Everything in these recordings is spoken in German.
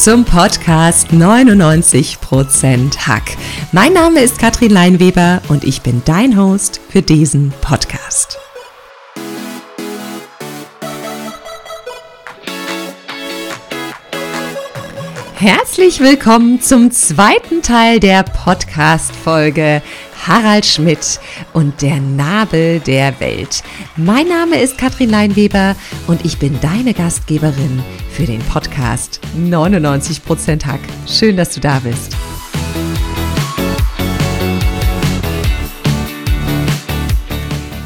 zum Podcast 99% Hack. Mein Name ist Katrin Leinweber und ich bin dein Host für diesen Podcast. Herzlich willkommen zum zweiten Teil der Podcast-Folge Harald Schmidt und der Nabel der Welt. Mein Name ist Katrin Leinweber und ich bin deine Gastgeberin für den Podcast 99% Hack. Schön, dass du da bist.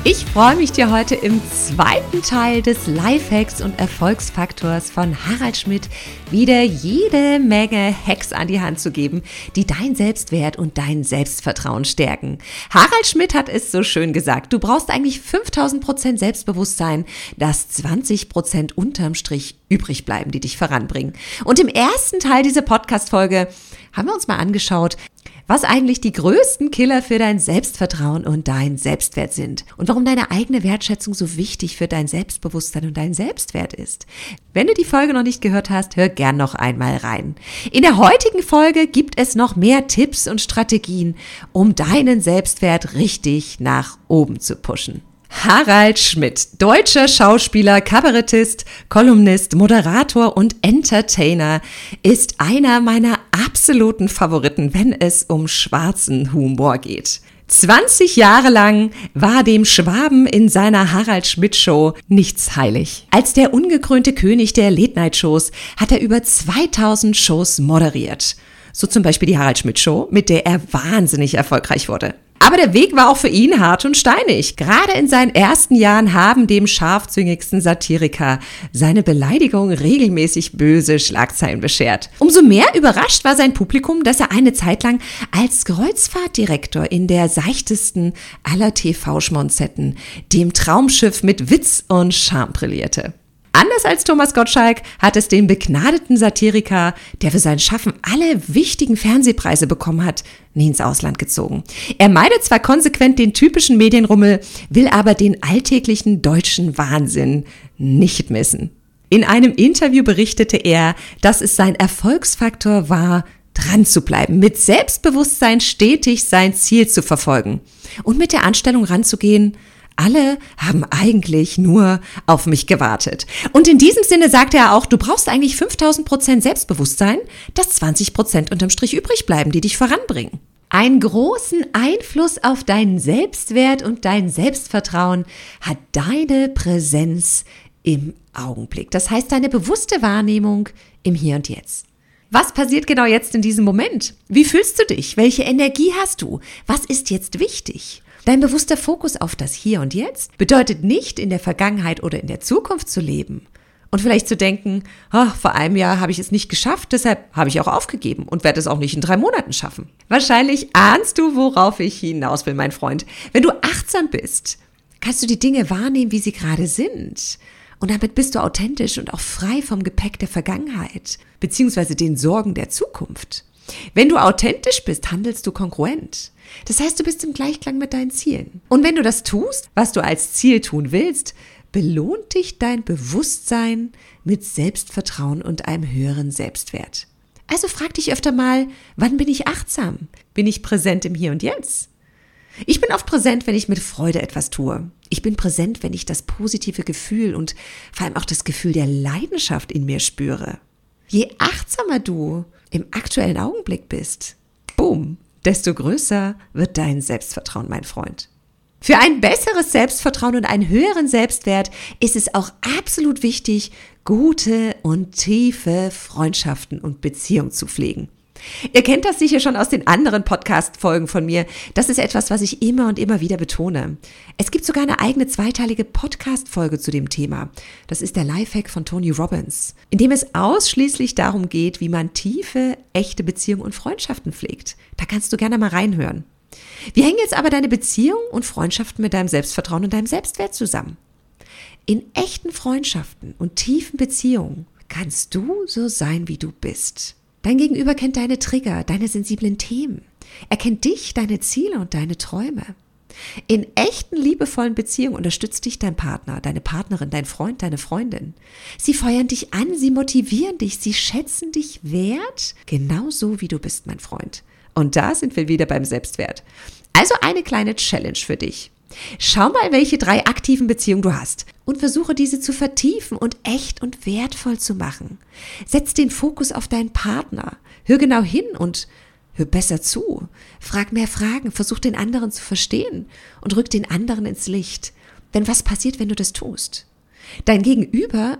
Ich freue mich dir heute im zweiten Teil des Lifehacks und Erfolgsfaktors von Harald Schmidt wieder jede Menge Hacks an die Hand zu geben, die dein Selbstwert und dein Selbstvertrauen stärken. Harald Schmidt hat es so schön gesagt, du brauchst eigentlich 5000 Prozent Selbstbewusstsein, dass 20 Prozent unterm Strich übrig bleiben, die dich voranbringen. Und im ersten Teil dieser Podcast-Folge haben wir uns mal angeschaut, was eigentlich die größten Killer für dein Selbstvertrauen und dein Selbstwert sind und warum deine eigene Wertschätzung so wichtig für dein Selbstbewusstsein und dein Selbstwert ist. Wenn du die Folge noch nicht gehört hast, hör gern noch einmal rein. In der heutigen Folge gibt es noch mehr Tipps und Strategien, um deinen Selbstwert richtig nach oben zu pushen. Harald Schmidt, deutscher Schauspieler, Kabarettist, Kolumnist, Moderator und Entertainer, ist einer meiner absoluten Favoriten, wenn es um schwarzen Humor geht. 20 Jahre lang war dem Schwaben in seiner Harald Schmidt Show nichts heilig. Als der ungekrönte König der Late Night Shows hat er über 2000 Shows moderiert. So zum Beispiel die Harald Schmidt Show, mit der er wahnsinnig erfolgreich wurde. Aber der Weg war auch für ihn hart und steinig. Gerade in seinen ersten Jahren haben dem scharfzüngigsten Satiriker seine Beleidigung regelmäßig böse Schlagzeilen beschert. Umso mehr überrascht war sein Publikum, dass er eine Zeit lang als Kreuzfahrtdirektor in der seichtesten aller TV-Schmonzetten, dem Traumschiff mit Witz und Charme brillierte. Anders als Thomas Gottschalk hat es den begnadeten Satiriker, der für sein Schaffen alle wichtigen Fernsehpreise bekommen hat, nie ins Ausland gezogen. Er meidet zwar konsequent den typischen Medienrummel, will aber den alltäglichen deutschen Wahnsinn nicht missen. In einem Interview berichtete er, dass es sein Erfolgsfaktor war, dran zu bleiben, mit Selbstbewusstsein stetig sein Ziel zu verfolgen und mit der Anstellung ranzugehen, alle haben eigentlich nur auf mich gewartet. Und in diesem Sinne sagte er auch, du brauchst eigentlich 5000 Prozent Selbstbewusstsein, dass 20 Prozent unterm Strich übrig bleiben, die dich voranbringen. Einen großen Einfluss auf deinen Selbstwert und dein Selbstvertrauen hat deine Präsenz im Augenblick. Das heißt, deine bewusste Wahrnehmung im Hier und Jetzt. Was passiert genau jetzt in diesem Moment? Wie fühlst du dich? Welche Energie hast du? Was ist jetzt wichtig? Dein bewusster Fokus auf das Hier und Jetzt bedeutet nicht, in der Vergangenheit oder in der Zukunft zu leben. Und vielleicht zu denken, oh, vor einem Jahr habe ich es nicht geschafft, deshalb habe ich auch aufgegeben und werde es auch nicht in drei Monaten schaffen. Wahrscheinlich ahnst du, worauf ich hinaus will, mein Freund. Wenn du achtsam bist, kannst du die Dinge wahrnehmen, wie sie gerade sind. Und damit bist du authentisch und auch frei vom Gepäck der Vergangenheit, beziehungsweise den Sorgen der Zukunft. Wenn du authentisch bist, handelst du kongruent. Das heißt, du bist im Gleichklang mit deinen Zielen. Und wenn du das tust, was du als Ziel tun willst, belohnt dich dein Bewusstsein mit Selbstvertrauen und einem höheren Selbstwert. Also frag dich öfter mal, wann bin ich achtsam? Bin ich präsent im Hier und Jetzt? Ich bin oft präsent, wenn ich mit Freude etwas tue. Ich bin präsent, wenn ich das positive Gefühl und vor allem auch das Gefühl der Leidenschaft in mir spüre. Je achtsamer du im aktuellen Augenblick bist, boom, desto größer wird dein Selbstvertrauen, mein Freund. Für ein besseres Selbstvertrauen und einen höheren Selbstwert ist es auch absolut wichtig, gute und tiefe Freundschaften und Beziehungen zu pflegen. Ihr kennt das sicher schon aus den anderen Podcast-Folgen von mir. Das ist etwas, was ich immer und immer wieder betone. Es gibt sogar eine eigene zweiteilige Podcast-Folge zu dem Thema. Das ist der Lifehack von Tony Robbins, in dem es ausschließlich darum geht, wie man tiefe, echte Beziehungen und Freundschaften pflegt. Da kannst du gerne mal reinhören. Wie hängen jetzt aber deine Beziehung und Freundschaften mit deinem Selbstvertrauen und deinem Selbstwert zusammen? In echten Freundschaften und tiefen Beziehungen kannst du so sein, wie du bist. Dein Gegenüber kennt deine Trigger, deine sensiblen Themen. Er kennt dich, deine Ziele und deine Träume. In echten liebevollen Beziehungen unterstützt dich dein Partner, deine Partnerin, dein Freund, deine Freundin. Sie feuern dich an, sie motivieren dich, sie schätzen dich wert, genauso wie du bist, mein Freund. Und da sind wir wieder beim Selbstwert. Also eine kleine Challenge für dich. Schau mal, welche drei aktiven Beziehungen du hast und versuche diese zu vertiefen und echt und wertvoll zu machen. Setz den Fokus auf deinen Partner. Hör genau hin und hör besser zu. Frag mehr Fragen, versuch den anderen zu verstehen und rück den anderen ins Licht. Denn was passiert, wenn du das tust? Dein Gegenüber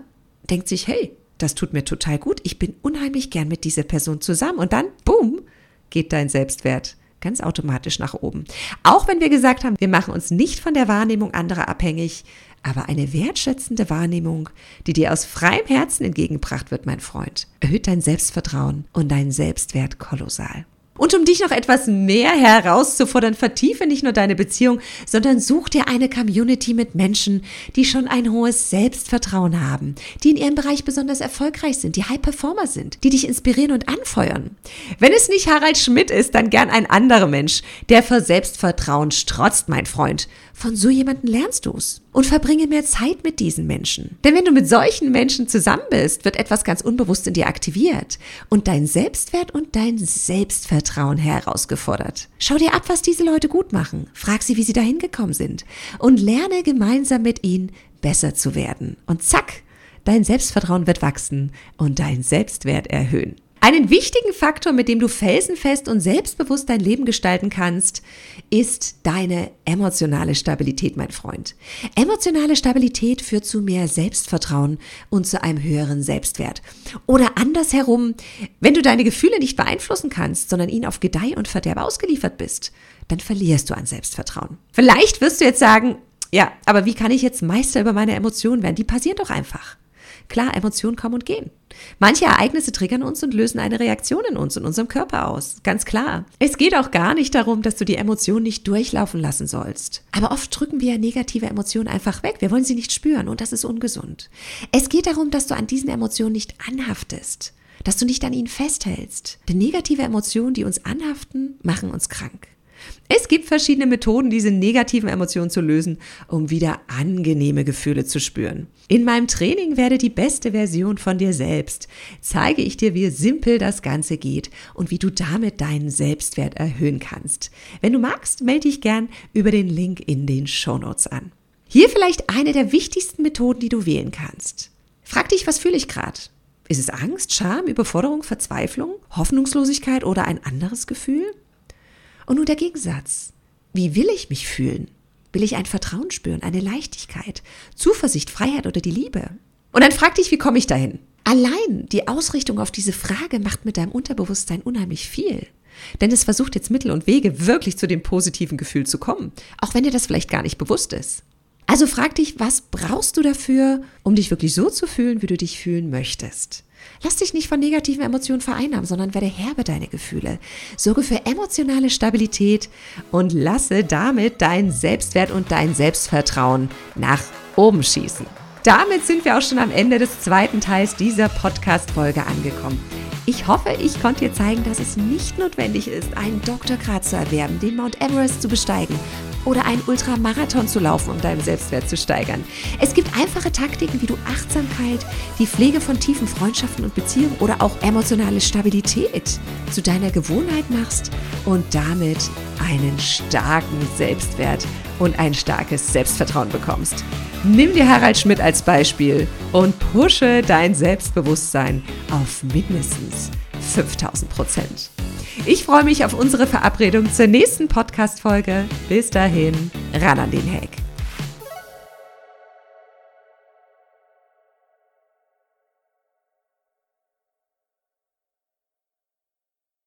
denkt sich, hey, das tut mir total gut, ich bin unheimlich gern mit dieser Person zusammen und dann, boom, geht dein Selbstwert ganz automatisch nach oben. Auch wenn wir gesagt haben, wir machen uns nicht von der Wahrnehmung anderer abhängig, aber eine wertschätzende Wahrnehmung, die dir aus freiem Herzen entgegengebracht wird, mein Freund, erhöht dein Selbstvertrauen und deinen Selbstwert kolossal. Und um dich noch etwas mehr herauszufordern, vertiefe nicht nur deine Beziehung, sondern such dir eine Community mit Menschen, die schon ein hohes Selbstvertrauen haben, die in ihrem Bereich besonders erfolgreich sind, die High Performer sind, die dich inspirieren und anfeuern. Wenn es nicht Harald Schmidt ist, dann gern ein anderer Mensch, der vor Selbstvertrauen strotzt, mein Freund. Von so jemanden lernst du's. Und verbringe mehr Zeit mit diesen Menschen. Denn wenn du mit solchen Menschen zusammen bist, wird etwas ganz unbewusst in dir aktiviert und dein Selbstwert und dein Selbstvertrauen herausgefordert. Schau dir ab, was diese Leute gut machen. Frag sie, wie sie dahin gekommen sind. Und lerne gemeinsam mit ihnen besser zu werden. Und zack, dein Selbstvertrauen wird wachsen und dein Selbstwert erhöhen. Einen wichtigen Faktor, mit dem du felsenfest und selbstbewusst dein Leben gestalten kannst, ist deine emotionale Stabilität, mein Freund. Emotionale Stabilität führt zu mehr Selbstvertrauen und zu einem höheren Selbstwert. Oder andersherum, wenn du deine Gefühle nicht beeinflussen kannst, sondern ihnen auf Gedeih und Verderb ausgeliefert bist, dann verlierst du an Selbstvertrauen. Vielleicht wirst du jetzt sagen, ja, aber wie kann ich jetzt Meister über meine Emotionen werden? Die passieren doch einfach. Klar, Emotionen kommen und gehen. Manche Ereignisse triggern uns und lösen eine Reaktion in uns und unserem Körper aus. Ganz klar. Es geht auch gar nicht darum, dass du die Emotionen nicht durchlaufen lassen sollst. Aber oft drücken wir negative Emotionen einfach weg. Wir wollen sie nicht spüren und das ist ungesund. Es geht darum, dass du an diesen Emotionen nicht anhaftest. Dass du nicht an ihnen festhältst. Denn negative Emotionen, die uns anhaften, machen uns krank. Es gibt verschiedene Methoden, diese negativen Emotionen zu lösen, um wieder angenehme Gefühle zu spüren. In meinem Training werde die beste Version von dir selbst. Zeige ich dir, wie simpel das Ganze geht und wie du damit deinen Selbstwert erhöhen kannst. Wenn du magst, melde dich gern über den Link in den Shownotes an. Hier vielleicht eine der wichtigsten Methoden, die du wählen kannst. Frag dich, was fühle ich gerade? Ist es Angst, Scham, Überforderung, Verzweiflung, Hoffnungslosigkeit oder ein anderes Gefühl? Und nun der Gegensatz. Wie will ich mich fühlen? Will ich ein Vertrauen spüren, eine Leichtigkeit, Zuversicht, Freiheit oder die Liebe? Und dann frag dich, wie komme ich dahin? Allein die Ausrichtung auf diese Frage macht mit deinem Unterbewusstsein unheimlich viel. Denn es versucht jetzt Mittel und Wege, wirklich zu dem positiven Gefühl zu kommen, auch wenn dir das vielleicht gar nicht bewusst ist. Also frag dich, was brauchst du dafür, um dich wirklich so zu fühlen, wie du dich fühlen möchtest? Lass dich nicht von negativen Emotionen vereinnahmen, sondern werde Herr über deine Gefühle. Sorge für emotionale Stabilität und lasse damit dein Selbstwert und dein Selbstvertrauen nach oben schießen. Damit sind wir auch schon am Ende des zweiten Teils dieser Podcast-Folge angekommen. Ich hoffe, ich konnte dir zeigen, dass es nicht notwendig ist, einen Doktorgrad zu erwerben, den Mount Everest zu besteigen oder einen Ultramarathon zu laufen, um deinen Selbstwert zu steigern. Es gibt einfache Taktiken, wie du Achtsamkeit, die Pflege von tiefen Freundschaften und Beziehungen oder auch emotionale Stabilität zu deiner Gewohnheit machst und damit einen starken Selbstwert und ein starkes Selbstvertrauen bekommst. Nimm dir Harald Schmidt als Beispiel und pushe dein Selbstbewusstsein auf mindestens 5000 Prozent. Ich freue mich auf unsere Verabredung zur nächsten Podcast-Folge. Bis dahin, ran an den Hack.